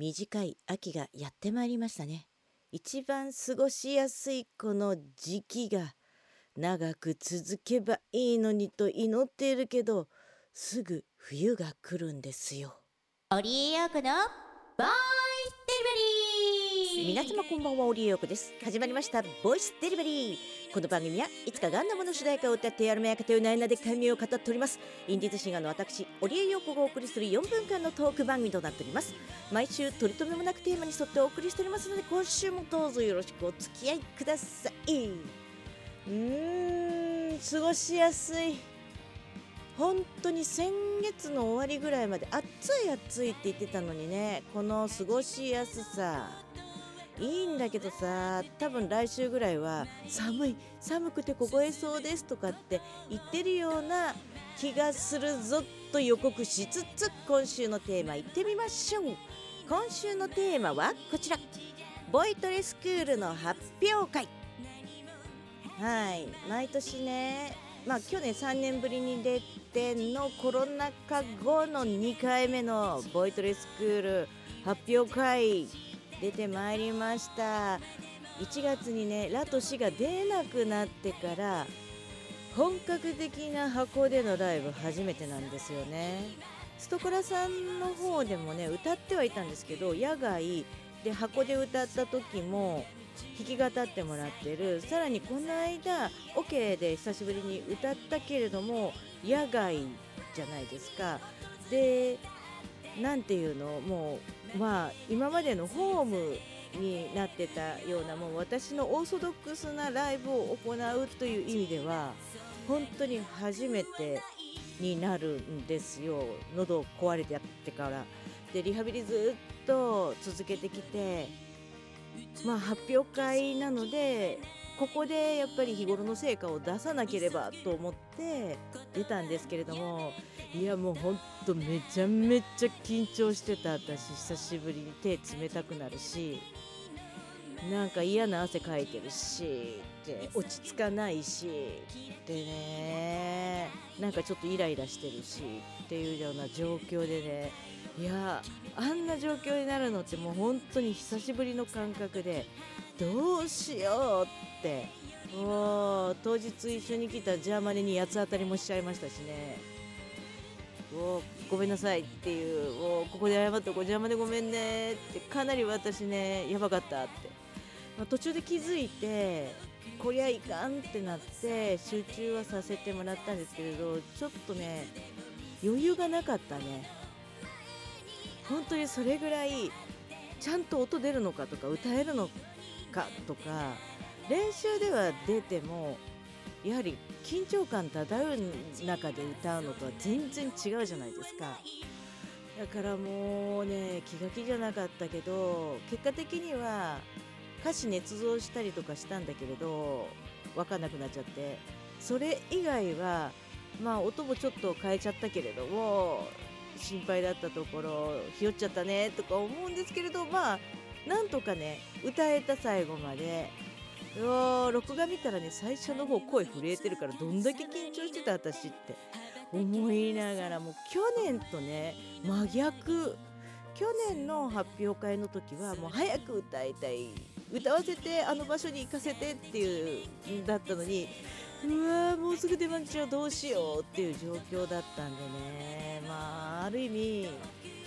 短い秋がやってまいりましたね。一番過ごしやすいこの時期が長く続けばいいのにと祈っているけどすぐ冬が来るんですよ。オリエヨークのボイスデリバー皆様こんばんはオリエヨークです。始まりましたボイスデリバリー。この番組はいつかガンダムの主題歌を歌ってやるめやかというナイナで解明を語っております。インディーズシンガーの私オリエヨークがお送りする4分間のトーク番組となっております。毎週取り留めもなくテーマに沿ってお送りしておりますので今週もどうぞよろしくお付き合いください。うーん過ごしやすい。本当に先月の終わりぐらいまで暑い暑いって言ってたのにねこの過ごしやすさ。いいんだけどさ多分来週ぐらいは寒い寒くて凍えそうですとかって言ってるような気がするぞと予告しつつ今週のテーマいってみましょう。今週のテーマはこちら。ボイトレスクールの発表会。はい毎年ね。まあ去年3年ぶりに出てのコロナ禍後の2回目のボイトレスクール発表会。出てまいりました。1月にねラとシが出なくなってから本格的な箱でのライブ初めてなんですよね。ストコラさんの方でもね歌ってはいたんですけど野外で箱で歌った時も弾き語ってもらってる。さらにこの間オ、ケで久しぶりに歌ったけれども野外じゃないですか。で何ていうの？もうまあ今までのホームになってたようなもう私のオーソドックスなライブを行うという意味では本当に初めてになるんですよ。喉壊れてやってから。でリハビリずっと続けてきてまあ発表会なのでここでやっぱり日頃の成果を出さなければと思って出たんですけれどもいやもうほんとめちゃめちゃ緊張してた。私久しぶりに手冷たくなるしなんか嫌な汗かいてるしで落ち着かないしでねなんかちょっとイライラしてるしっていうような状況でねいやあんな状況になるのってもう本当に久しぶりの感覚でどうしようって。もう当日一緒に来たジャーマネに八つ当たりもしちゃいましたしね。もうごめんなさいっていうもうここで謝っておこうジャーマネごめんねってかなり私ねやばかったって、まあ、途中で気づいてこりゃいかんってなって集中はさせてもらったんですけれどちょっとね余裕がなかったね。本当にそれぐらいちゃんと音出るのかとか歌えるのかとか練習では出てもやはり緊張感漂う中で歌うのとは全然違うじゃないですか。だからもうね気が気じゃなかったけど結果的には歌詞捏造したりとかしたんだけれど分かんなくなっちゃってそれ以外はまあ音もちょっと変えちゃったけれども心配だったところひよっちゃったねとか思うんですけれどまあなんとかね歌えた最後まで。う録画見たらね最初の方声震えてるからどんだけ緊張してた私って。思いながらもう去年とね真逆。去年の発表会の時はもう早く歌いたい。歌わせてあの場所に行かせてっていうだったのにうわもうすぐ出番ちゃうどうしようっていう状況だったんでね。まあある意味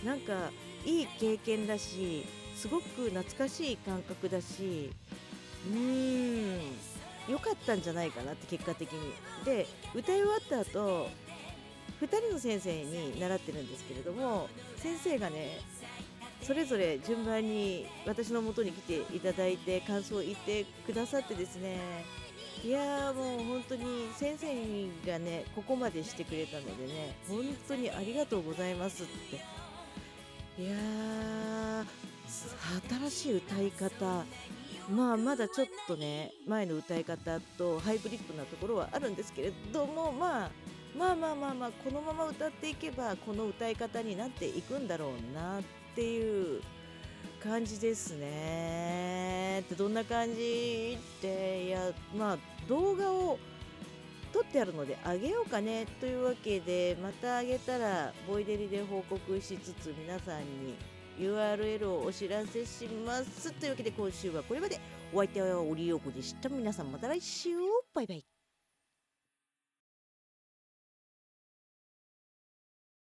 なんかいい経験だしすごく懐かしい感覚だしうーん良かったんじゃないかなって結果的に。で歌い終わった後2人の先生に習ってるんですけれども先生がねそれぞれ順番に私のもとに来ていただいて感想を言ってくださってですねいやーもう本当に先生がねここまでしてくれたのでね本当にありがとうございますっていやー新しい歌い方。まあまだちょっとね前の歌い方とハイブリッドなところはあるんですけれどもまあまあまあまあまあこのまま歌っていけばこの歌い方になっていくんだろうなっていう感じですね。ってどんな感じっていやまあ動画を撮ってあるのであげようかねというわけでまたあげたらボイデリで報告しつつ皆さんに URL をお知らせします。というわけで今週はこれまで。お相手はオリオコでした。皆さんまた来週。バイバイ。